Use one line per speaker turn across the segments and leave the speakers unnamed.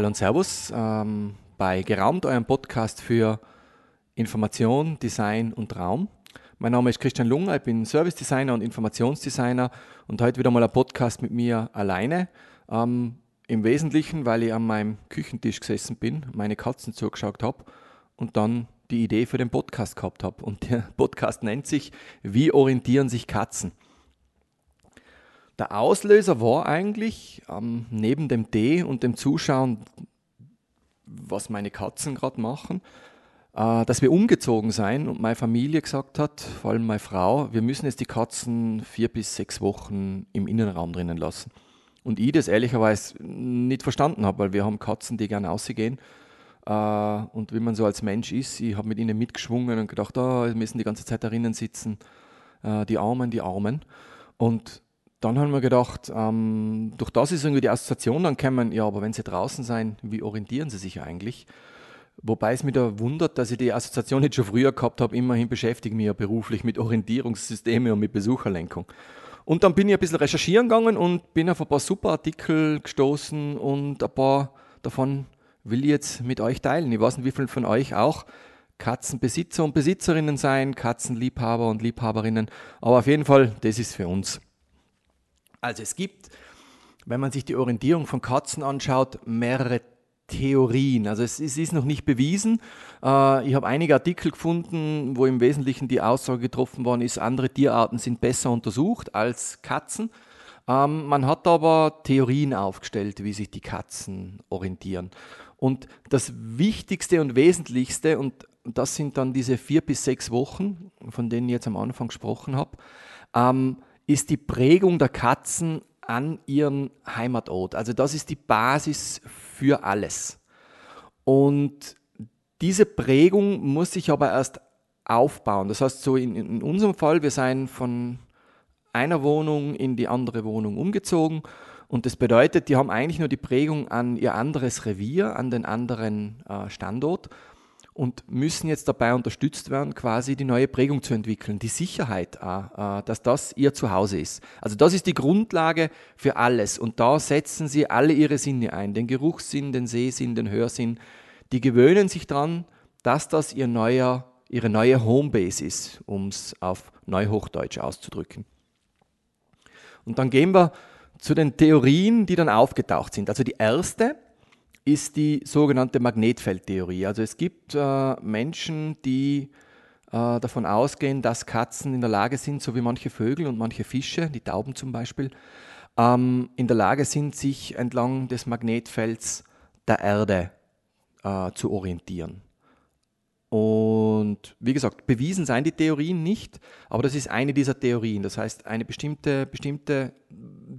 Hallo und Servus ähm, bei Geraumt, eurem Podcast für Information, Design und Raum. Mein Name ist Christian Lunger, ich bin Service Designer und Informationsdesigner und heute wieder mal ein Podcast mit mir alleine. Ähm, Im Wesentlichen, weil ich an meinem Küchentisch gesessen bin, meine Katzen zugeschaut habe und dann die Idee für den Podcast gehabt habe. Und der Podcast nennt sich Wie orientieren sich Katzen? Der Auslöser war eigentlich ähm, neben dem Tee und dem Zuschauen, was meine Katzen gerade machen, äh, dass wir umgezogen sein und meine Familie gesagt hat, vor allem meine Frau, wir müssen jetzt die Katzen vier bis sechs Wochen im Innenraum drinnen lassen. Und ich das ehrlicherweise nicht verstanden habe, weil wir haben Katzen, die gerne ausgehen. Äh, und wie man so als Mensch ist, ich habe mit ihnen mitgeschwungen und gedacht, oh, wir müssen die ganze Zeit drinnen sitzen, äh, die Armen, die Armen. Und dann haben wir gedacht, ähm, durch das ist irgendwie die Assoziation dann gekommen, ja, aber wenn sie draußen sein, wie orientieren sie sich eigentlich? Wobei es mich da wundert, dass ich die Assoziation nicht schon früher gehabt habe. Immerhin beschäftige ich mich ja beruflich mit Orientierungssystemen und mit Besucherlenkung. Und dann bin ich ein bisschen recherchieren gegangen und bin auf ein paar super Artikel gestoßen und ein paar davon will ich jetzt mit euch teilen. Ich weiß nicht, wie viele von euch auch Katzenbesitzer und Besitzerinnen sein, Katzenliebhaber und Liebhaberinnen. Aber auf jeden Fall, das ist für uns. Also es gibt, wenn man sich die Orientierung von Katzen anschaut, mehrere Theorien. Also es, es ist noch nicht bewiesen. Äh, ich habe einige Artikel gefunden, wo im Wesentlichen die Aussage getroffen worden ist, andere Tierarten sind besser untersucht als Katzen. Ähm, man hat aber Theorien aufgestellt, wie sich die Katzen orientieren. Und das Wichtigste und Wesentlichste, und das sind dann diese vier bis sechs Wochen, von denen ich jetzt am Anfang gesprochen habe, ähm, ist die Prägung der Katzen an ihren Heimatort. Also das ist die Basis für alles. Und diese Prägung muss sich aber erst aufbauen. Das heißt, so in, in unserem Fall, wir seien von einer Wohnung in die andere Wohnung umgezogen. Und das bedeutet, die haben eigentlich nur die Prägung an ihr anderes Revier, an den anderen äh, Standort und müssen jetzt dabei unterstützt werden, quasi die neue Prägung zu entwickeln, die Sicherheit, auch, äh, dass das ihr Zuhause ist. Also das ist die Grundlage für alles und da setzen sie alle ihre Sinne ein, den Geruchssinn, den Sehsinn, den Hörsinn. Die gewöhnen sich daran, dass das ihr neuer, ihre neue Homebase ist, um es auf Neuhochdeutsch auszudrücken. Und dann gehen wir zu den Theorien, die dann aufgetaucht sind. Also die erste, ist die sogenannte Magnetfeldtheorie. Also es gibt äh, Menschen, die äh, davon ausgehen, dass Katzen in der Lage sind, so wie manche Vögel und manche Fische, die Tauben zum Beispiel, ähm, in der Lage sind, sich entlang des Magnetfelds der Erde äh, zu orientieren. Und wie gesagt, bewiesen seien die Theorien nicht, aber das ist eine dieser Theorien. Das heißt, eine bestimmte, bestimmte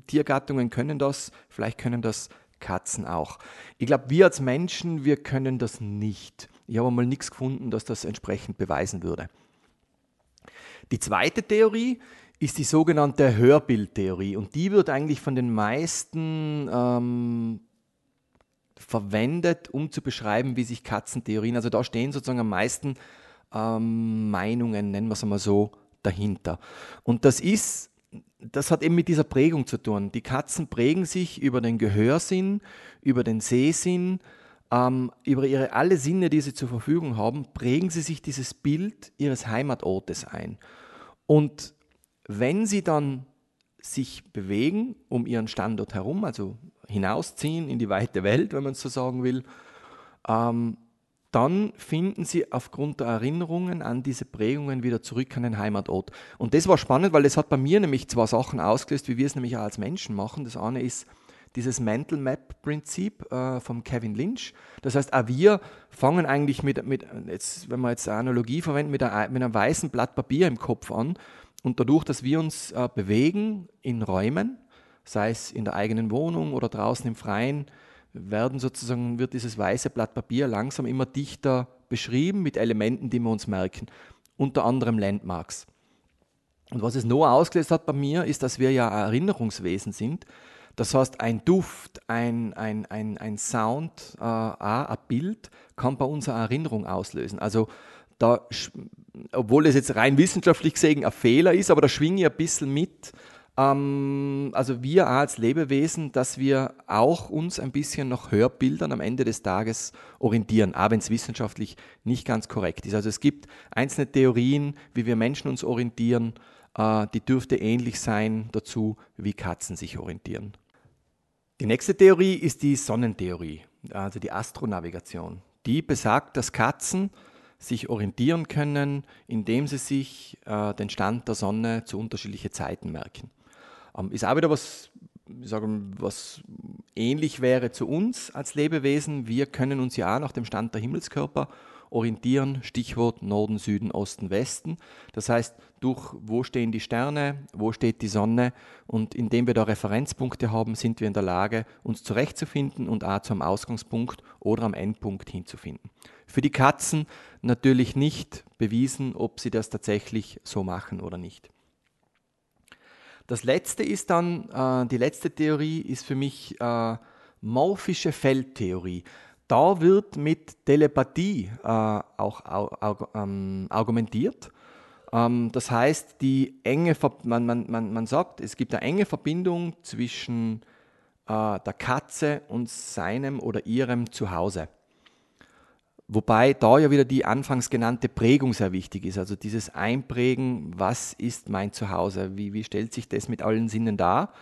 Tiergattungen können das, vielleicht können das Katzen auch. Ich glaube, wir als Menschen, wir können das nicht. Ich habe mal nichts gefunden, das das entsprechend beweisen würde. Die zweite Theorie ist die sogenannte Hörbildtheorie und die wird eigentlich von den meisten ähm, verwendet, um zu beschreiben, wie sich Katzentheorien, also da stehen sozusagen am meisten ähm, Meinungen, nennen wir es einmal so, dahinter. Und das ist das hat eben mit dieser Prägung zu tun. Die Katzen prägen sich über den Gehörsinn, über den Sehsinn, ähm, über ihre alle Sinne, die sie zur Verfügung haben, prägen sie sich dieses Bild ihres Heimatortes ein. Und wenn sie dann sich bewegen um ihren Standort herum, also hinausziehen in die weite Welt, wenn man es so sagen will, ähm, dann finden sie aufgrund der Erinnerungen an diese Prägungen wieder zurück an den Heimatort. Und das war spannend, weil es hat bei mir nämlich zwei Sachen ausgelöst, wie wir es nämlich auch als Menschen machen. Das eine ist dieses Mental Map Prinzip äh, von Kevin Lynch. Das heißt, auch wir fangen eigentlich mit, mit jetzt, wenn wir jetzt eine Analogie verwenden, mit, einer, mit einem weißen Blatt Papier im Kopf an. Und dadurch, dass wir uns äh, bewegen in Räumen, sei es in der eigenen Wohnung oder draußen im Freien, werden sozusagen, wird dieses weiße Blatt Papier langsam immer dichter beschrieben mit Elementen, die wir uns merken, unter anderem Landmarks. Und was es noch ausgelöst hat bei mir, ist, dass wir ja Erinnerungswesen sind. Das heißt, ein Duft, ein, ein, ein, ein Sound, äh, ein Bild kann bei uns eine Erinnerung auslösen. Also da, obwohl es jetzt rein wissenschaftlich gesehen ein Fehler ist, aber da schwinge ich ein bisschen mit, also wir als Lebewesen, dass wir auch uns ein bisschen nach Hörbildern am Ende des Tages orientieren, auch wenn es wissenschaftlich nicht ganz korrekt ist. Also es gibt einzelne Theorien, wie wir Menschen uns orientieren, äh, die dürfte ähnlich sein dazu, wie Katzen sich orientieren. Die nächste Theorie ist die Sonnentheorie, also die Astronavigation. Die besagt, dass Katzen sich orientieren können, indem sie sich äh, den Stand der Sonne zu unterschiedlichen Zeiten merken. Ähm, ist auch wieder was, sagen, was ähnlich wäre zu uns als Lebewesen. Wir können uns ja auch nach dem Stand der Himmelskörper orientieren, Stichwort Norden, Süden, Osten, Westen. Das heißt, durch wo stehen die Sterne, wo steht die Sonne und indem wir da Referenzpunkte haben, sind wir in der Lage, uns zurechtzufinden und auch zum Ausgangspunkt oder am Endpunkt hinzufinden. Für die Katzen natürlich nicht bewiesen, ob sie das tatsächlich so machen oder nicht. Das letzte ist dann, äh, die letzte Theorie ist für mich äh, morphische Feldtheorie. Da wird mit Telepathie äh, auch au, ähm, argumentiert. Ähm, das heißt, die enge, man, man, man, man sagt, es gibt eine enge Verbindung zwischen äh, der Katze und seinem oder ihrem Zuhause. Wobei da ja wieder die anfangs genannte Prägung sehr wichtig ist. Also dieses Einprägen, was ist mein Zuhause? Wie, wie stellt sich das mit allen Sinnen dar?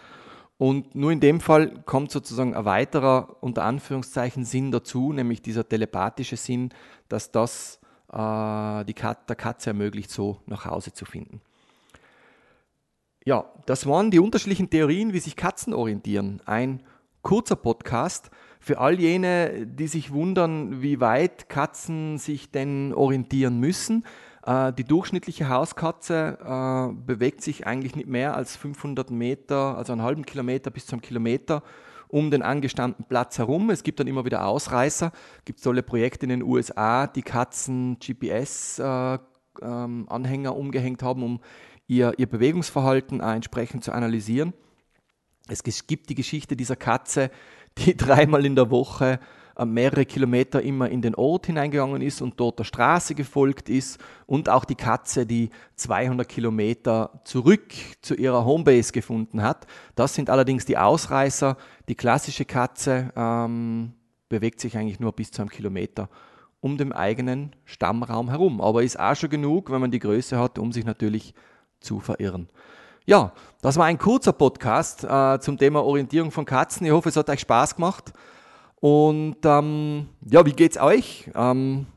Und nur in dem Fall kommt sozusagen ein weiterer, unter Anführungszeichen, Sinn dazu, nämlich dieser telepathische Sinn, dass das äh, die Kat der Katze ermöglicht, so nach Hause zu finden. Ja, das waren die unterschiedlichen Theorien, wie sich Katzen orientieren. Ein kurzer Podcast. Für all jene, die sich wundern, wie weit Katzen sich denn orientieren müssen, äh, die durchschnittliche Hauskatze äh, bewegt sich eigentlich nicht mehr als 500 Meter, also einen halben Kilometer bis zum Kilometer um den angestammten Platz herum. Es gibt dann immer wieder Ausreißer. Es gibt tolle Projekte in den USA, die Katzen GPS-Anhänger äh, ähm, umgehängt haben, um ihr, ihr Bewegungsverhalten entsprechend zu analysieren. Es gibt die Geschichte dieser Katze, die dreimal in der Woche äh, mehrere Kilometer immer in den Ort hineingegangen ist und dort der Straße gefolgt ist und auch die Katze, die 200 Kilometer zurück zu ihrer Homebase gefunden hat. Das sind allerdings die Ausreißer. Die klassische Katze ähm, bewegt sich eigentlich nur bis zu einem Kilometer um den eigenen Stammraum herum, aber ist auch schon genug, wenn man die Größe hat, um sich natürlich zu verirren. Ja, das war ein kurzer Podcast äh, zum Thema Orientierung von Katzen. Ich hoffe, es hat euch Spaß gemacht. Und ähm, ja, wie geht's euch? Ähm,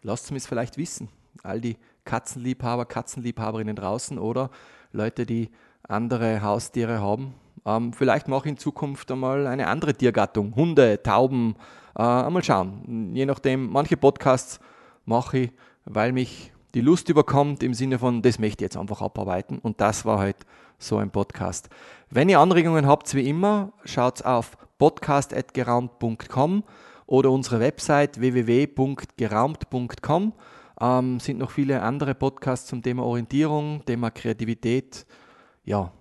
lasst es mich vielleicht wissen. All die Katzenliebhaber, Katzenliebhaberinnen draußen oder Leute, die andere Haustiere haben. Ähm, vielleicht mache ich in Zukunft einmal eine andere Tiergattung. Hunde, Tauben. Äh, einmal schauen. Je nachdem, manche Podcasts mache ich, weil mich die Lust überkommt im Sinne von, das möchte ich jetzt einfach abarbeiten. Und das war halt so ein Podcast. Wenn ihr Anregungen habt, wie immer, schaut auf podcast.geraumt.com oder unsere Website www.geraumt.com. Ähm, sind noch viele andere Podcasts zum Thema Orientierung, Thema Kreativität. Ja,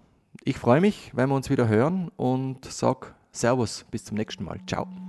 ich freue mich, wenn wir uns wieder hören und sag Servus, bis zum nächsten Mal. Ciao.